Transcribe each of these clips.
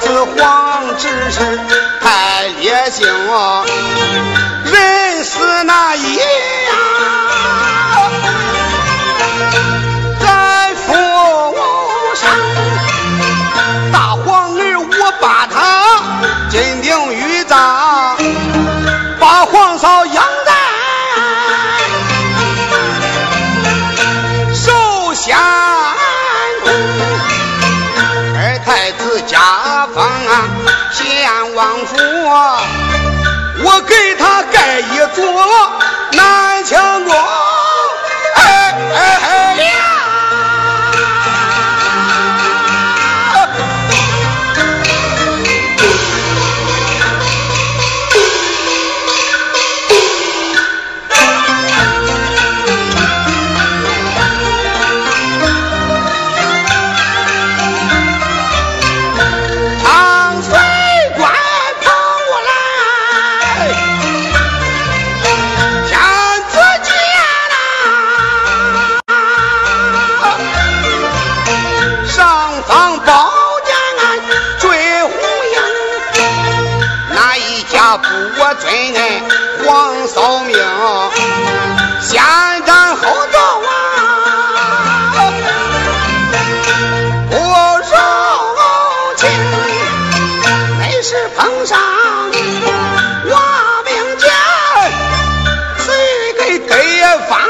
子皇旨是太烈性，人死那一样。在府上，大皇儿我把他金钉玉杖，把皇嫂盖一不我尊恩皇扫命，先斩后奏啊！不柔情，乃是碰上我命剑，谁给对方啊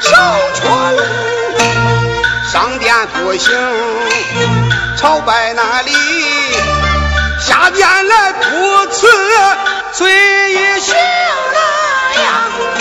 手戳龙？上殿不行，朝拜那里，下殿来不辞随意行了呀！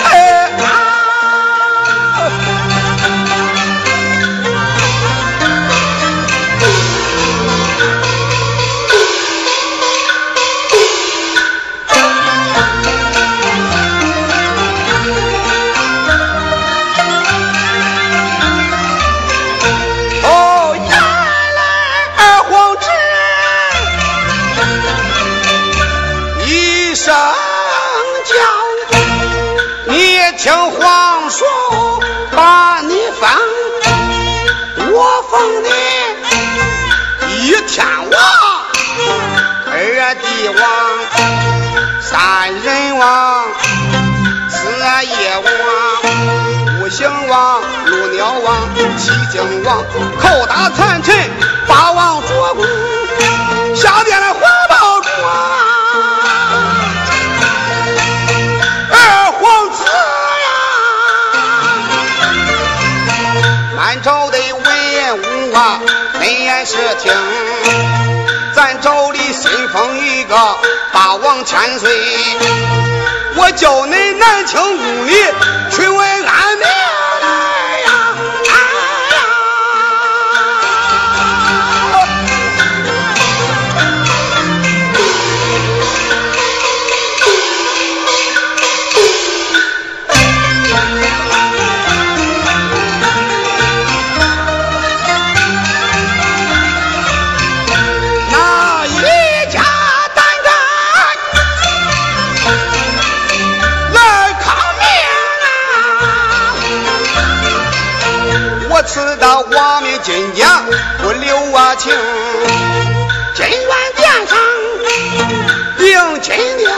我封你一天王，二帝王，三人王，四夜王，五行王，六鸟王，七星王，叩打残臣，恁也是听，咱找里新封一个八王千岁，我叫恁南清宫里去情，金銮殿上定金钉，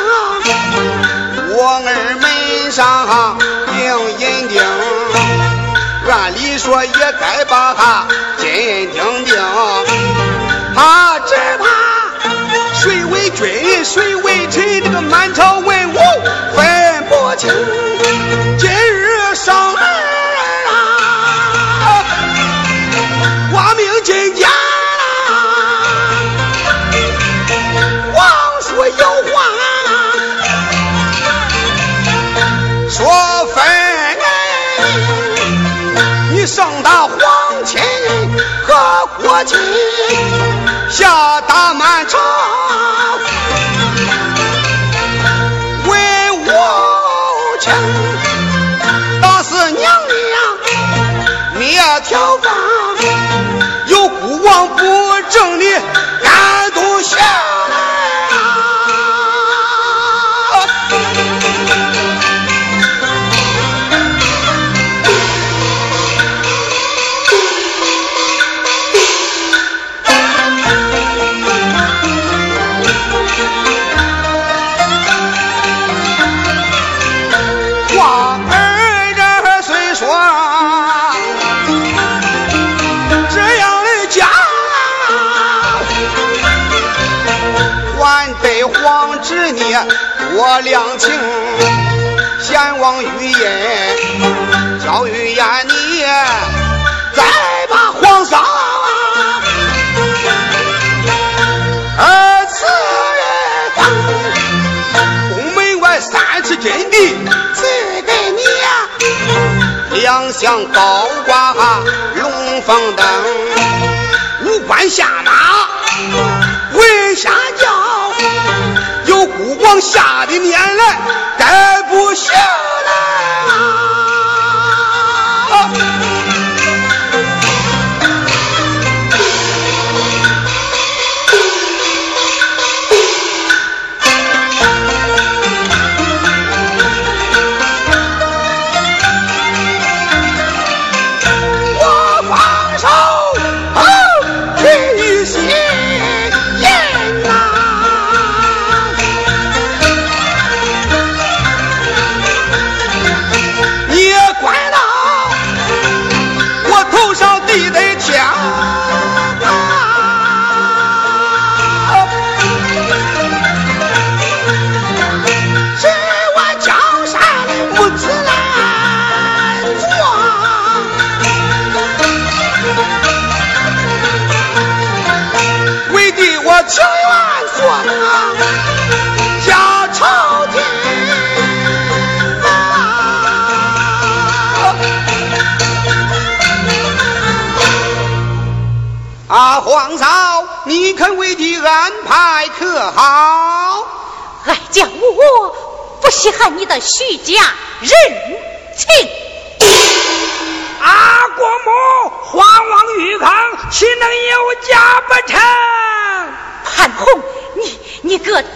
我儿门上钉银钉。按理说也该把他金钉钉，他只怕谁为君谁为臣这个满朝文武分不清，今日上门上打皇亲和国戚，下打满朝。文武卿，打死娘娘灭条法，真地，赐给你呀。两相高挂龙凤灯，五官下马为啥叫？有孤王下的面来，该不行了。我安排可好？哀家我不稀罕你的虚假人情。阿国母，皇王玉康岂能有家不成？潘红，你你个贼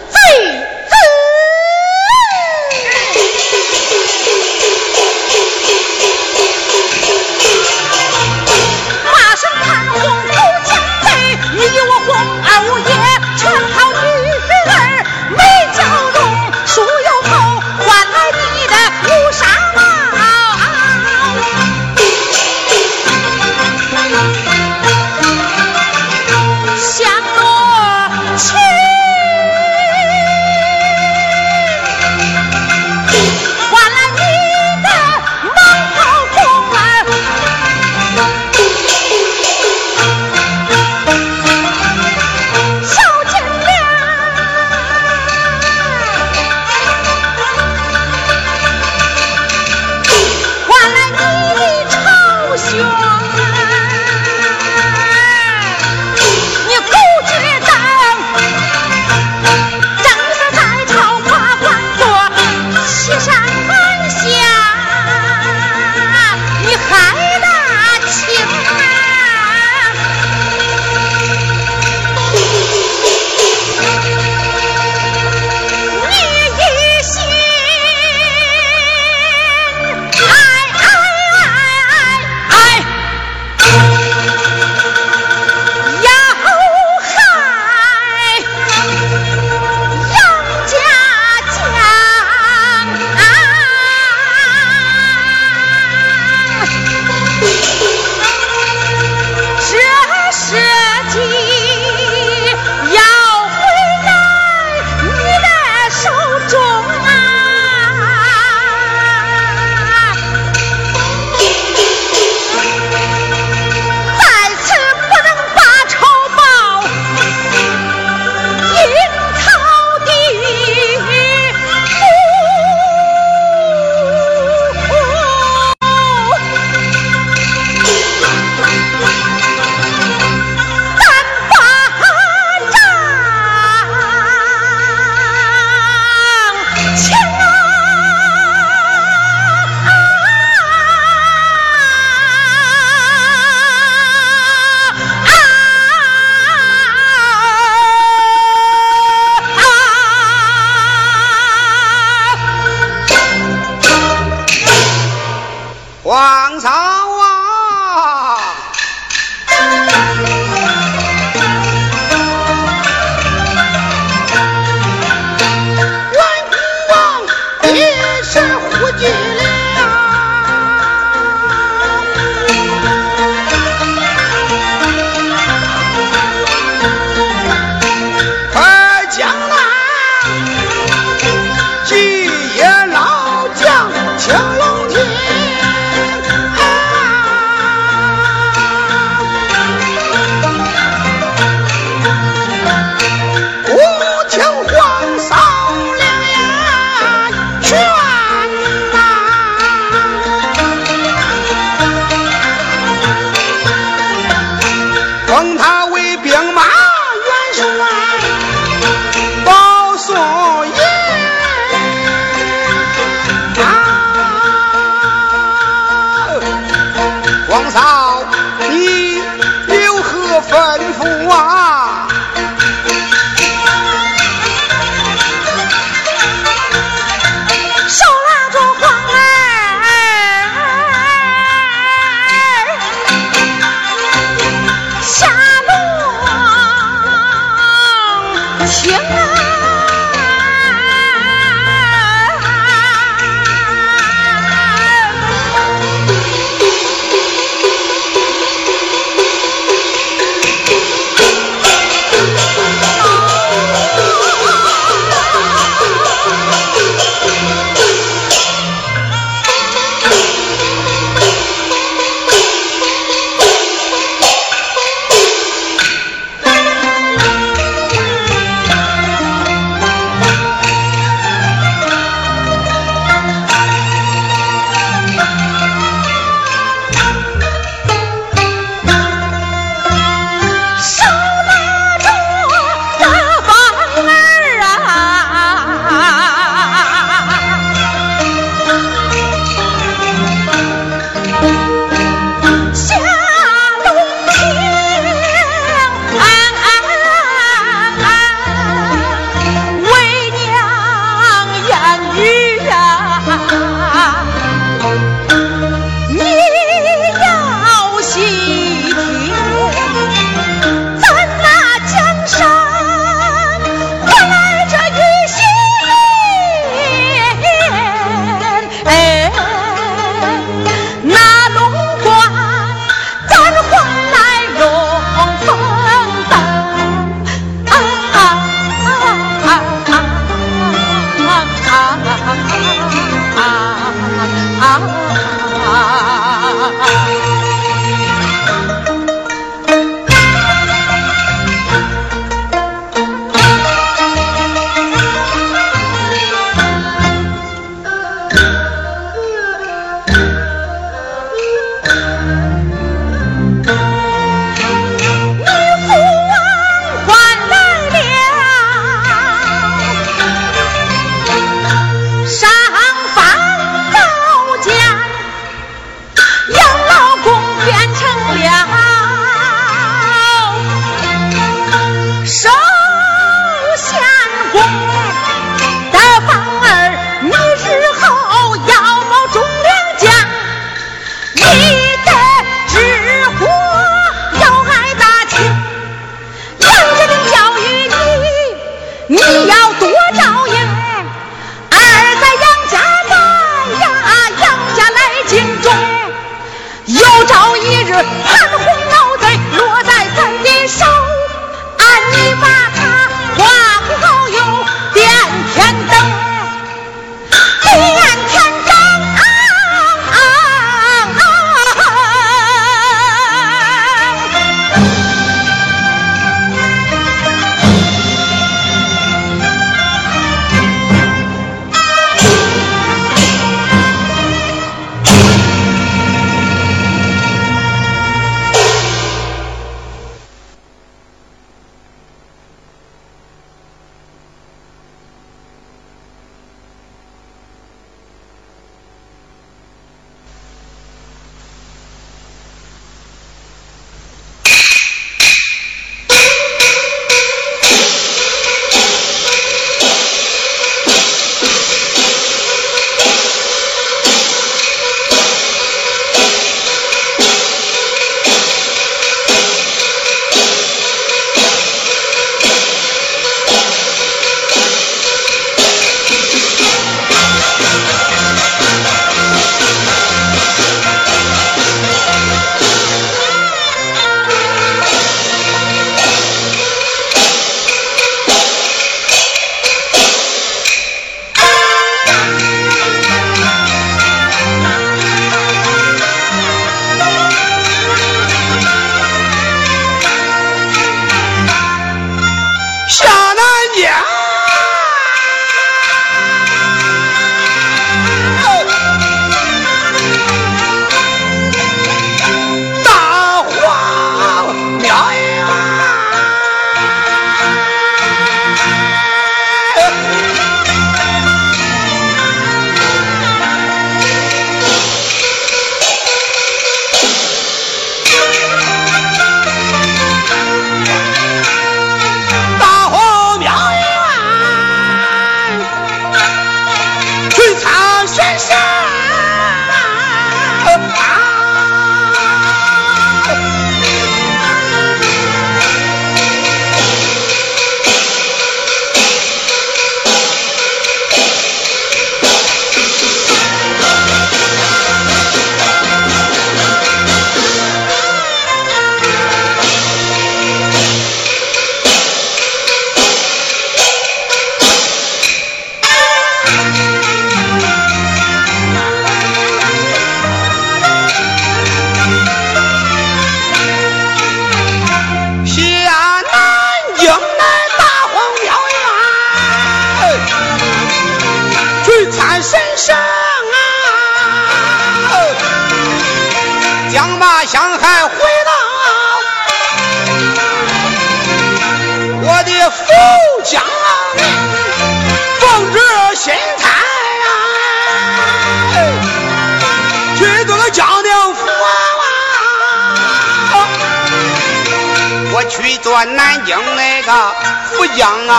我南京那个福将令，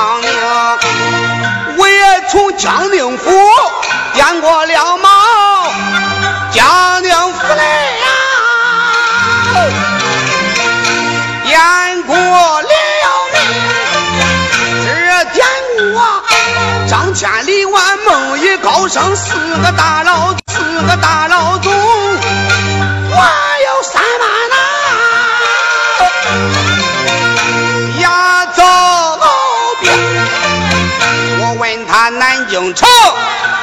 我也从江宁府点过了毛，江宁府来呀。点过了面，这点我张千里万梦一高升，四个大老四个大老总，他南京城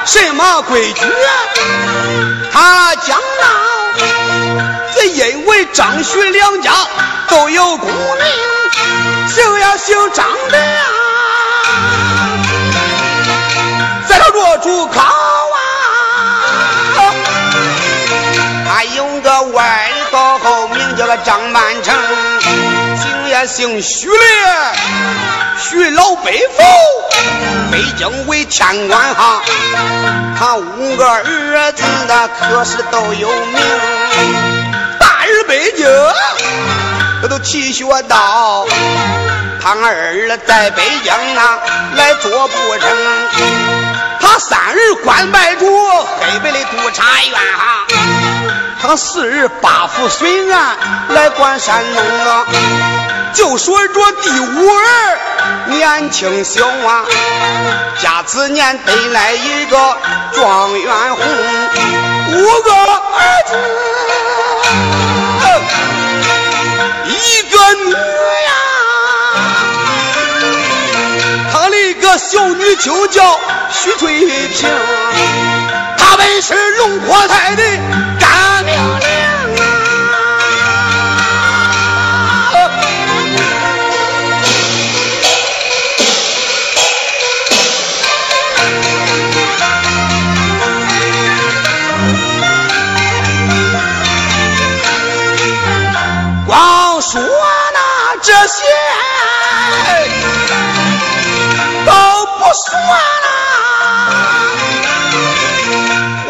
什么规矩，他讲道。因为张徐两家都有功名，姓呀姓张的呀，在这若主考啊，还有个外号名叫张满成，姓呀姓徐的，徐老北府，北京为天官哈，他五个儿子那可是都有名。大儿北京，这都提学道，他二儿在北京啊来做不成，他三儿官拜着黑白的督察院哈，四儿八府巡案来管山东啊，就说着第五儿年轻小啊，甲子年得来一个状元红，五个儿子。一个女呀，他的一个小女就叫徐翠萍，本是龙坡台的干命令啊。光说那这些都不算啦，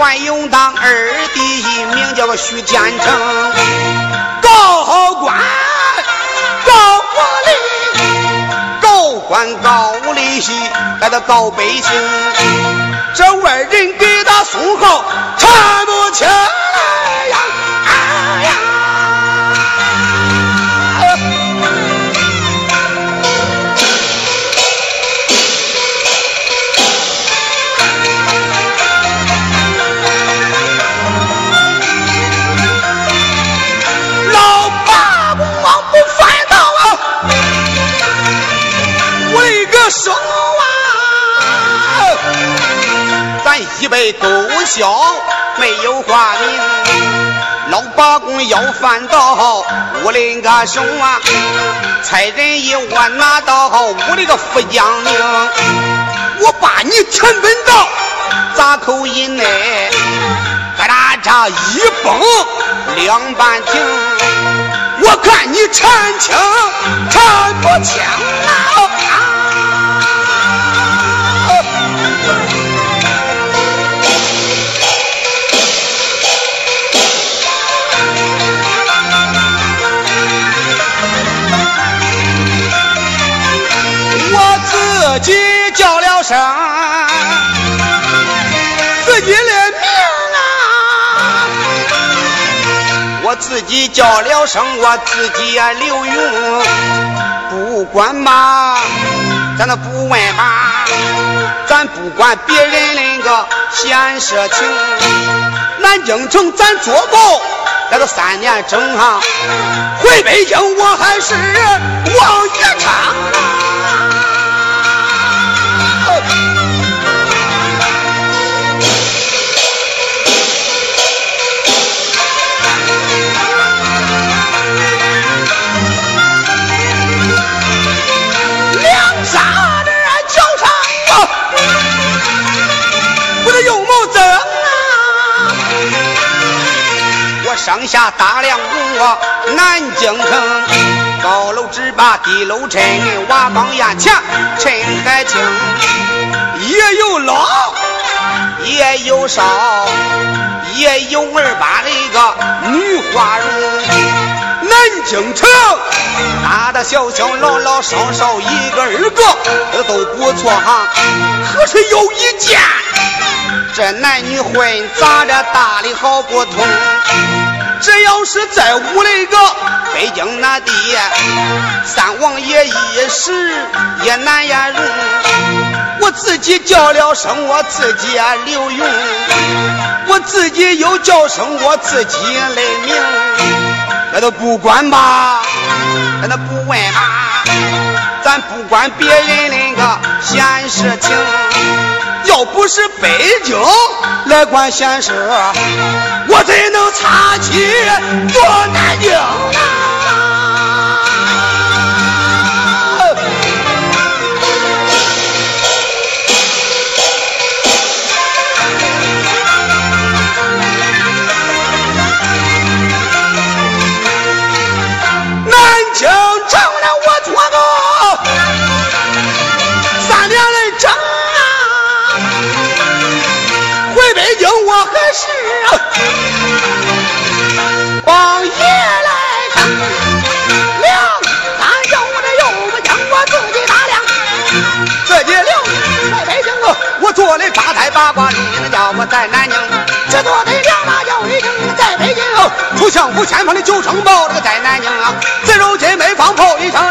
还有当二弟名叫个徐天成，高官高福利，高官高利息，来到高百姓，这外人给他送好，看不清。生啊，咱一辈都小，没有花名。老八公要饭到屋里个手啊，差人一我拿到屋里个副将领。我把你前本道咋口音呢？疙瘩这一蹦两半停，我看你缠清缠不清啊！了声，自己的命啊！我自己叫了声，我自己也留用。不管嘛，咱都不问嘛，咱不管别人那个闲事情。南京城咱做够，来到三年整哈，回北京我还是王爷昌。上下打量我南京城，高楼只把低楼沉，瓦岗眼前尘还清。也有老，也有少，也有二八的一个女花容。南京城，大大小小、老老少少，一个二个都不错哈。可是有一件，这男女混杂着大的好不通。只要是在屋那个北京那地，三王爷一时也难言容。我自己叫了声我自己刘墉，我自己又叫声我自己来名。那都不管吧，那都不问吧，咱不管别人那个闲事情。不是北京来管闲事，我怎能插旗做南？京我还是王爷来当粮，俺叫我这又不将我自己打量，自己留在北京啊！我做的八胎八卦，你叫我在南京，这做的两大叫一声在北京，出相府前方的九城堡，这个在南京啊！如今没放炮一声，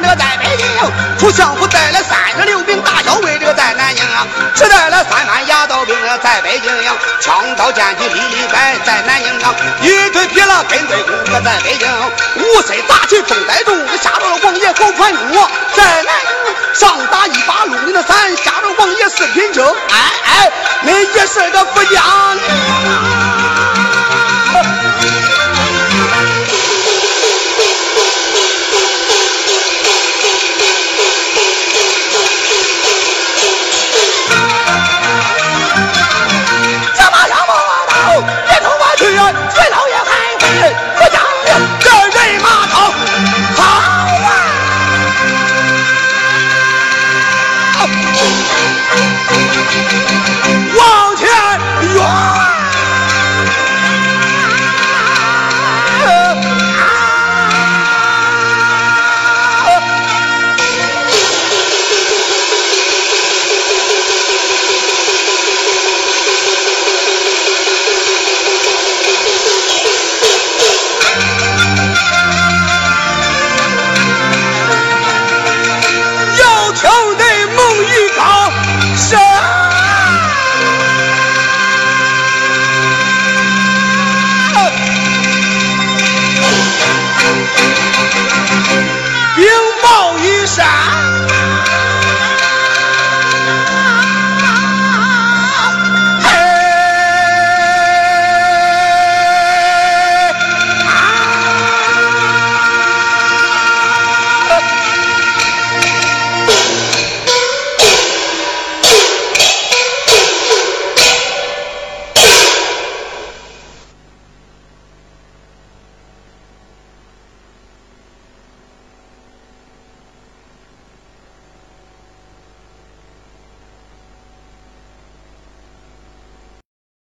只带了三万牙刀兵在北京枪刀剑戟里里摆在南京，一队撇了跟对公哥在北京，五岁打起中带中，下着了王爷狗传中，在南营上打一把龙的伞，下着王爷四品车，哎哎，那也是个不将。